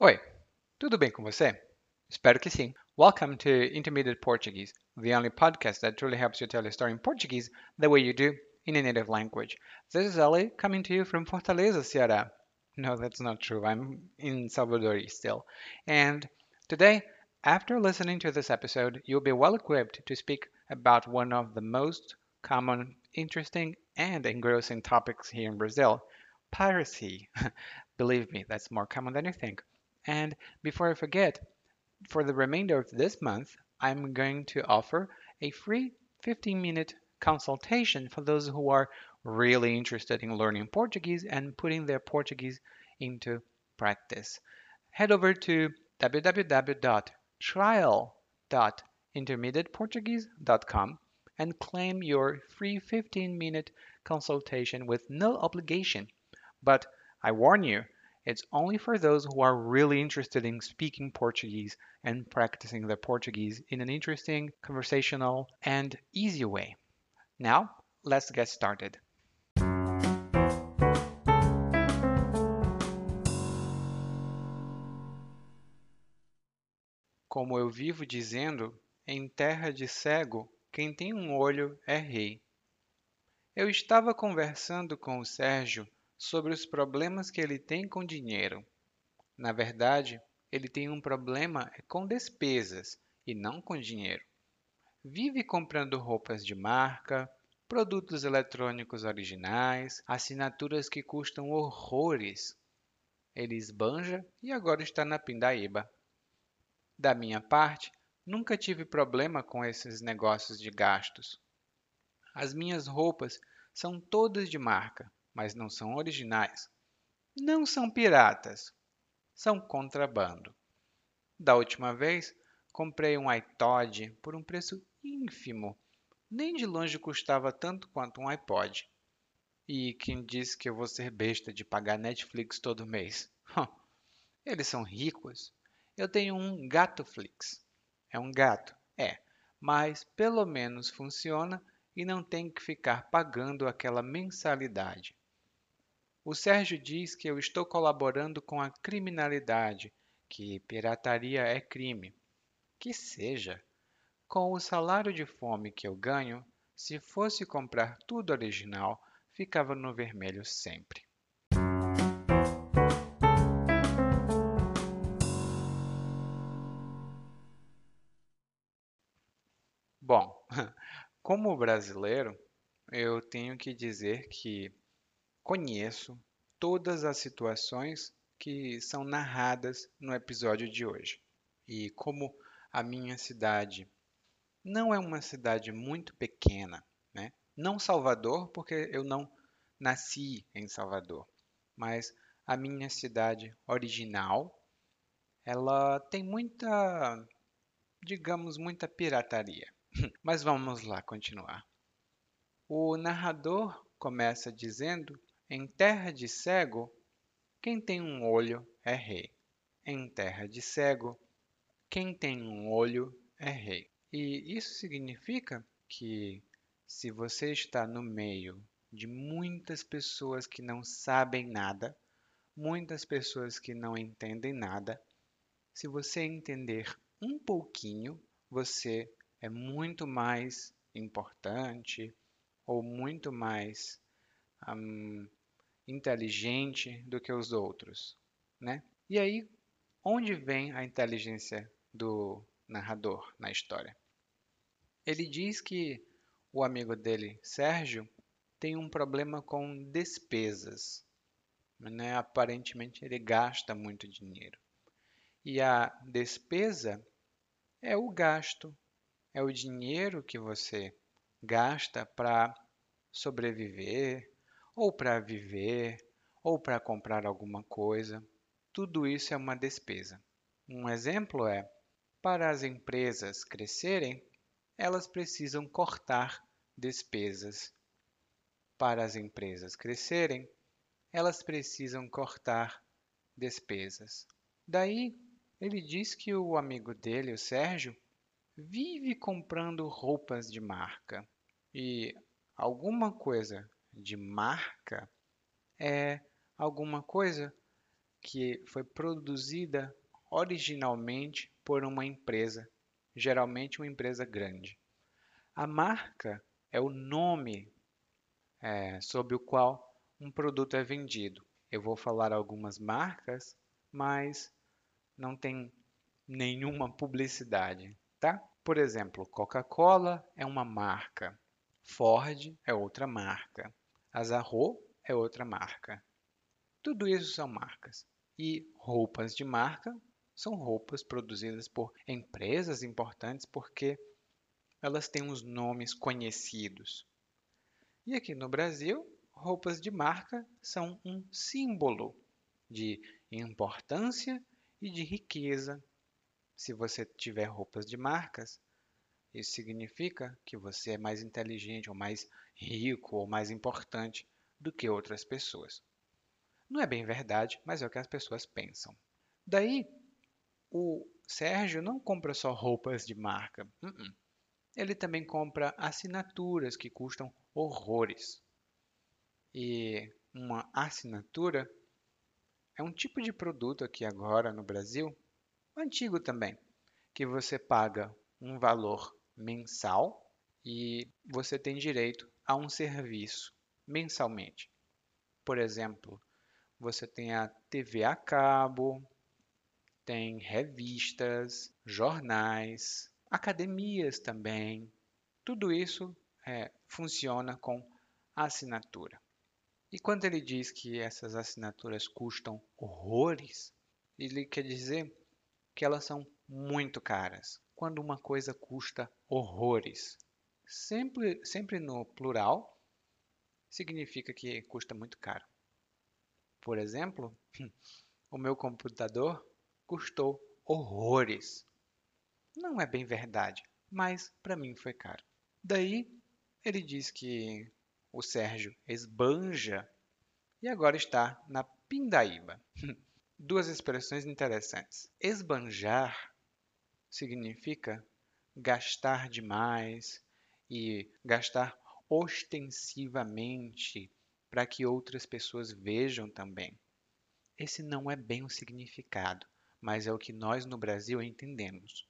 Oi, tudo bem com você? Espero que sim. Welcome to Intermediate Portuguese, the only podcast that truly helps you tell a story in Portuguese the way you do in a native language. This is Ali coming to you from Fortaleza, Ceará. No, that's not true. I'm in Salvador still. And today, after listening to this episode, you'll be well equipped to speak about one of the most common, interesting, and engrossing topics here in Brazil piracy. Believe me, that's more common than you think. And before I forget, for the remainder of this month, I'm going to offer a free 15 minute consultation for those who are really interested in learning Portuguese and putting their Portuguese into practice. Head over to www.trial.intermediateportuguese.com and claim your free 15 minute consultation with no obligation. But I warn you, it's only for those who are really interested in speaking Portuguese and practicing their Portuguese in an interesting, conversational, and easy way. Now, let's get started. Como eu vivo dizendo, em terra de cego, quem tem um olho é rei. Eu estava conversando com o Sérgio sobre os problemas que ele tem com dinheiro. Na verdade, ele tem um problema com despesas e não com dinheiro. Vive comprando roupas de marca, produtos eletrônicos originais, assinaturas que custam horrores. Ele esbanja e agora está na pindaíba. Da minha parte, nunca tive problema com esses negócios de gastos. As minhas roupas são todas de marca mas não são originais. Não são piratas, são contrabando. Da última vez, comprei um iPod por um preço ínfimo. Nem de longe custava tanto quanto um iPod. E quem disse que eu vou ser besta de pagar Netflix todo mês? Eles são ricos. Eu tenho um Gatoflix. É um gato, é, mas pelo menos funciona e não tem que ficar pagando aquela mensalidade. O Sérgio diz que eu estou colaborando com a criminalidade, que pirataria é crime. Que seja. Com o salário de fome que eu ganho, se fosse comprar tudo original, ficava no vermelho sempre. Bom, como brasileiro, eu tenho que dizer que conheço todas as situações que são narradas no episódio de hoje. E como a minha cidade não é uma cidade muito pequena, né? Não Salvador, porque eu não nasci em Salvador, mas a minha cidade original, ela tem muita, digamos, muita pirataria. Mas vamos lá continuar. O narrador começa dizendo em terra de cego, quem tem um olho é rei. Em terra de cego, quem tem um olho é rei. E isso significa que se você está no meio de muitas pessoas que não sabem nada, muitas pessoas que não entendem nada, se você entender um pouquinho, você é muito mais importante ou muito mais hum, inteligente do que os outros, né? E aí, onde vem a inteligência do narrador na história? Ele diz que o amigo dele, Sérgio, tem um problema com despesas. Né? Aparentemente, ele gasta muito dinheiro. E a despesa é o gasto, é o dinheiro que você gasta para sobreviver, ou para viver, ou para comprar alguma coisa. Tudo isso é uma despesa. Um exemplo é: para as empresas crescerem, elas precisam cortar despesas. Para as empresas crescerem, elas precisam cortar despesas. Daí, ele diz que o amigo dele, o Sérgio, vive comprando roupas de marca e alguma coisa de marca é alguma coisa que foi produzida originalmente por uma empresa, geralmente uma empresa grande. A marca é o nome é, sob o qual um produto é vendido. Eu vou falar algumas marcas, mas não tem nenhuma publicidade, tá? Por exemplo, Coca-Cola é uma marca, Ford é outra marca, Azarro é outra marca. Tudo isso são marcas. E roupas de marca são roupas produzidas por empresas importantes porque elas têm os nomes conhecidos. E aqui no Brasil, roupas de marca são um símbolo de importância e de riqueza. Se você tiver roupas de marcas, isso significa que você é mais inteligente, ou mais rico, ou mais importante do que outras pessoas. Não é bem verdade, mas é o que as pessoas pensam. Daí, o Sérgio não compra só roupas de marca. Uh -uh. Ele também compra assinaturas que custam horrores. E uma assinatura é um tipo de produto aqui agora no Brasil, antigo também, que você paga um valor mensal e você tem direito a um serviço mensalmente. Por exemplo, você tem a TV a cabo, tem revistas, jornais, academias também. Tudo isso é, funciona com assinatura. E quando ele diz que essas assinaturas custam horrores, ele quer dizer que elas são muito caras. Quando uma coisa custa horrores, sempre, sempre no plural, significa que custa muito caro. Por exemplo, o meu computador custou horrores. Não é bem verdade, mas para mim foi caro. Daí ele diz que o Sérgio esbanja e agora está na pindaíba. Duas expressões interessantes. Esbanjar significa gastar demais e gastar ostensivamente para que outras pessoas vejam também. Esse não é bem o significado, mas é o que nós no Brasil entendemos.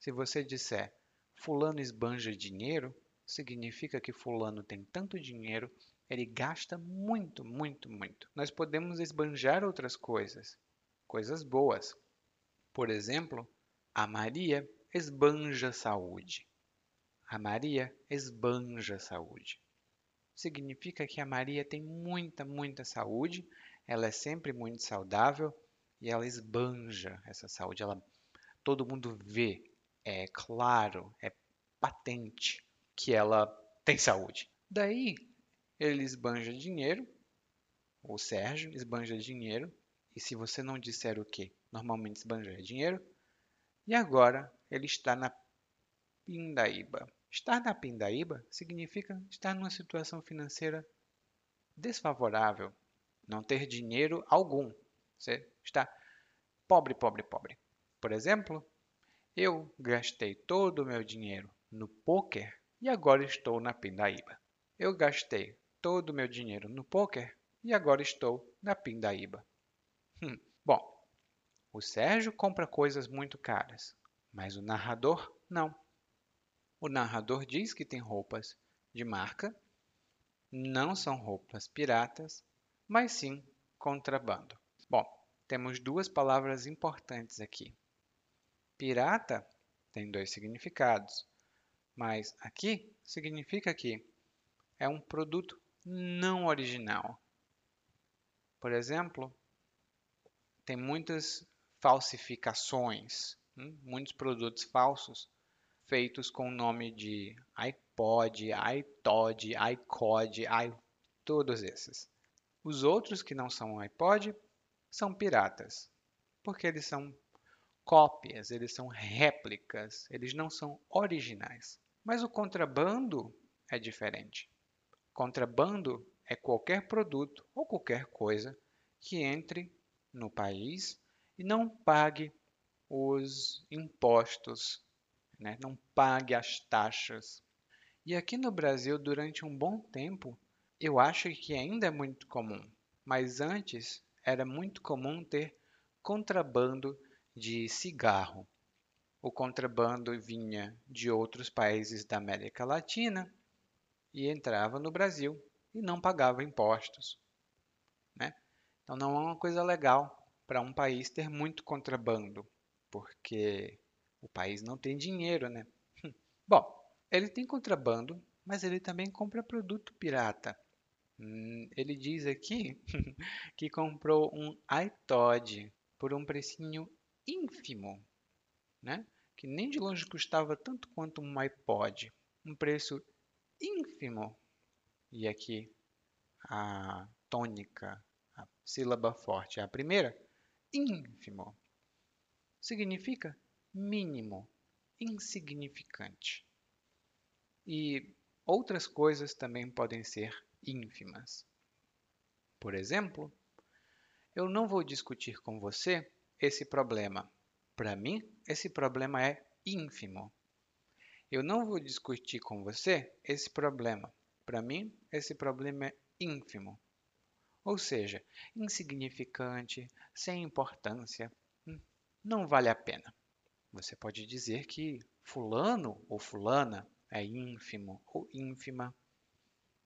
Se você disser fulano esbanja dinheiro, significa que fulano tem tanto dinheiro, ele gasta muito, muito, muito. Nós podemos esbanjar outras coisas, coisas boas. Por exemplo, a Maria esbanja saúde. A Maria esbanja saúde significa que a Maria tem muita, muita saúde, ela é sempre muito saudável e ela esbanja essa saúde. Ela, todo mundo vê, é claro, é patente que ela tem saúde. Daí ele esbanja dinheiro, o Sérgio esbanja dinheiro, e se você não disser o que, normalmente esbanja dinheiro, e agora ele está na pindaíba. Estar na pindaíba significa estar numa situação financeira desfavorável, não ter dinheiro algum. Você está pobre, pobre, pobre. Por exemplo, eu gastei todo o meu dinheiro no poker e agora estou na pindaíba. Eu gastei todo o meu dinheiro no poker e agora estou na pindaíba. Hum, bom, o Sérgio compra coisas muito caras, mas o narrador não. O narrador diz que tem roupas de marca, não são roupas piratas, mas sim contrabando. Bom, temos duas palavras importantes aqui. Pirata tem dois significados, mas aqui significa que é um produto não original. Por exemplo, tem muitas falsificações, hum, muitos produtos falsos feitos com o nome de iPod, iTod, iCod, i... todos esses. Os outros que não são iPod são piratas, porque eles são cópias, eles são réplicas, eles não são originais. Mas o contrabando é diferente. Contrabando é qualquer produto ou qualquer coisa que entre no país e não pague os impostos né? não pague as taxas. E aqui no Brasil, durante um bom tempo, eu acho que ainda é muito comum, mas antes era muito comum ter contrabando de cigarro. O contrabando vinha de outros países da América Latina e entrava no Brasil e não pagava impostos. Né? Então não é uma coisa legal para um país ter muito contrabando, porque o país não tem dinheiro, né? Bom, ele tem contrabando, mas ele também compra produto pirata. Hum, ele diz aqui que comprou um iPod por um precinho ínfimo, né? Que nem de longe custava tanto quanto um iPod, um preço ínfimo. E aqui a tônica, a sílaba forte, a primeira, ínfimo, significa mínimo, insignificante. E outras coisas também podem ser ínfimas. Por exemplo, eu não vou discutir com você esse problema. Para mim, esse problema é ínfimo. Eu não vou discutir com você esse problema. Para mim, esse problema é ínfimo. Ou seja, insignificante, sem importância, hum, não vale a pena. Você pode dizer que fulano ou fulana é ínfimo ou ínfima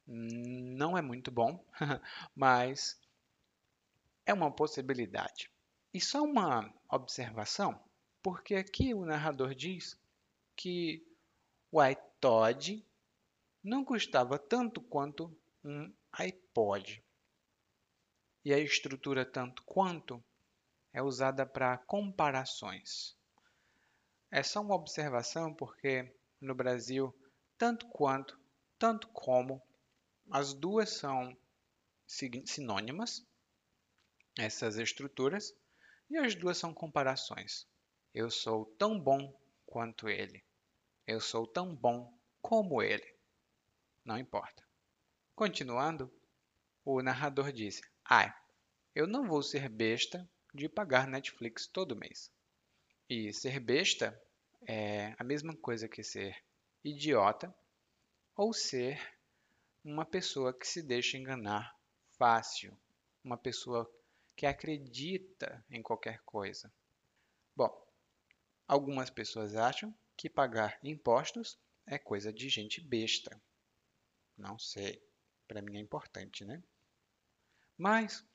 não é muito bom, mas é uma possibilidade. E só uma observação, porque aqui o narrador diz que o iTod não custava tanto quanto um iPod. E a estrutura tanto quanto é usada para comparações. É só uma observação porque no Brasil, tanto quanto, tanto como as duas são sinônimas, essas estruturas, e as duas são comparações. Eu sou tão bom quanto ele. Eu sou tão bom como ele. Não importa. Continuando, o narrador disse: Ai, eu não vou ser besta de pagar Netflix todo mês. E ser besta é a mesma coisa que ser idiota ou ser uma pessoa que se deixa enganar fácil, uma pessoa que acredita em qualquer coisa. Bom, algumas pessoas acham que pagar impostos é coisa de gente besta. Não sei, para mim é importante, né? Mas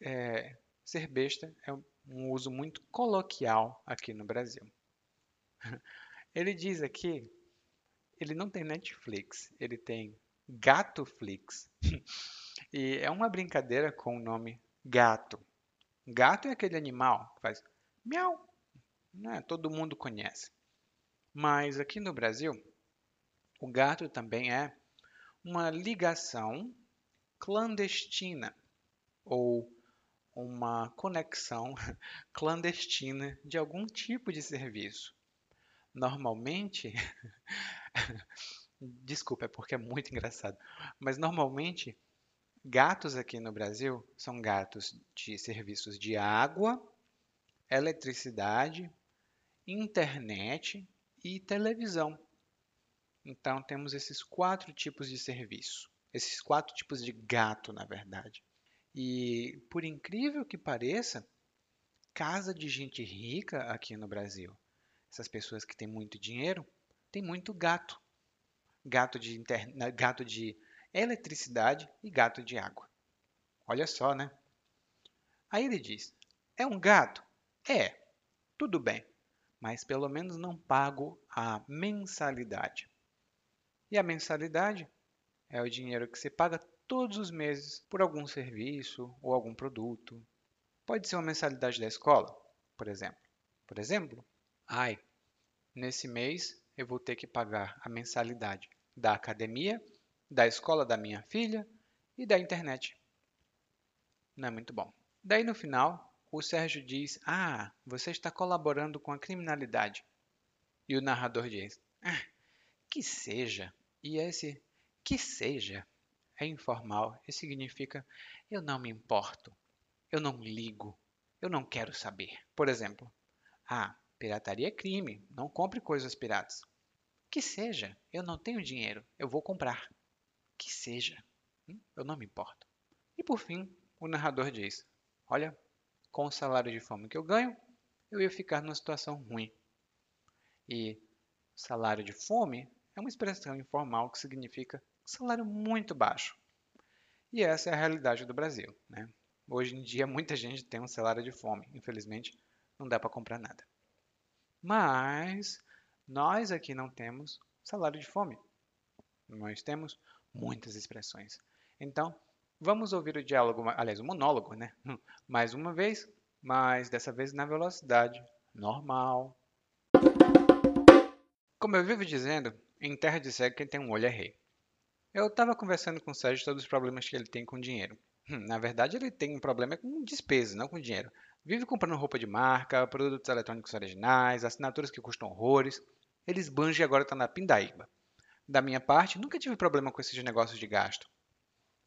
é, ser besta é um uso muito coloquial aqui no Brasil. Ele diz aqui, ele não tem Netflix, ele tem Gatoflix. e é uma brincadeira com o nome gato. Gato é aquele animal que faz miau, né? todo mundo conhece. Mas aqui no Brasil, o gato também é uma ligação clandestina ou uma conexão clandestina de algum tipo de serviço. Normalmente, Desculpa, é porque é muito engraçado. Mas normalmente, gatos aqui no Brasil são gatos de serviços de água, eletricidade, internet e televisão. Então, temos esses quatro tipos de serviço. Esses quatro tipos de gato, na verdade. E, por incrível que pareça, casa de gente rica aqui no Brasil, essas pessoas que têm muito dinheiro, tem muito gato gato de, interna... gato de eletricidade e gato de água. Olha só, né? Aí ele diz: É um gato? É, tudo bem, mas pelo menos não pago a mensalidade. E a mensalidade é o dinheiro que você paga todos os meses por algum serviço ou algum produto. Pode ser uma mensalidade da escola, por exemplo. Por exemplo, ai, nesse mês eu vou ter que pagar a mensalidade da academia, da escola da minha filha e da internet. Não é muito bom. Daí no final, o Sérgio diz: Ah, você está colaborando com a criminalidade. E o narrador diz: ah, Que seja. E esse que seja é informal e significa eu não me importo, eu não ligo, eu não quero saber. Por exemplo, ah, pirataria é crime, não compre coisas piratas. Que seja, eu não tenho dinheiro, eu vou comprar. Que seja, hum, eu não me importo. E por fim, o narrador diz: Olha, com o salário de fome que eu ganho, eu ia ficar numa situação ruim. E salário de fome é uma expressão informal que significa salário muito baixo. E essa é a realidade do Brasil. Né? Hoje em dia, muita gente tem um salário de fome. Infelizmente, não dá para comprar nada. Mas nós aqui não temos salário de fome. Nós temos muitas expressões. Então, vamos ouvir o diálogo, aliás, o monólogo, né? Mais uma vez, mas dessa vez na velocidade normal. Como eu vivo dizendo, em terra de cego quem tem um olho é rei. Eu estava conversando com o Sérgio sobre os problemas que ele tem com dinheiro. Hum, na verdade, ele tem um problema com despesa, não com dinheiro. Vive comprando roupa de marca, produtos eletrônicos originais, assinaturas que custam horrores. Ele esbanja e agora está na pindaíba. Da minha parte, nunca tive problema com esses negócios de gasto.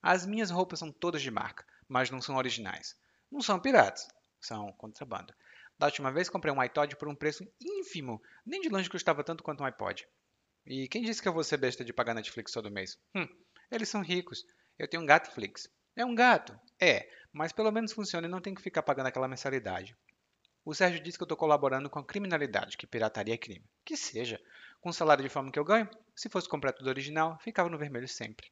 As minhas roupas são todas de marca, mas não são originais. Não são piratas, são contrabando. Da última vez comprei um iPod por um preço ínfimo, nem de longe custava tanto quanto um iPod. E quem disse que eu vou ser besta de pagar Netflix todo mês? Hum, eles são ricos. Eu tenho um Gatflix. É um gato? É, mas pelo menos funciona e não tem que ficar pagando aquela mensalidade. O Sérgio disse que eu estou colaborando com a criminalidade, que pirataria é crime. Que seja. Com o salário de fome que eu ganho, se fosse comprar tudo original, ficava no vermelho sempre.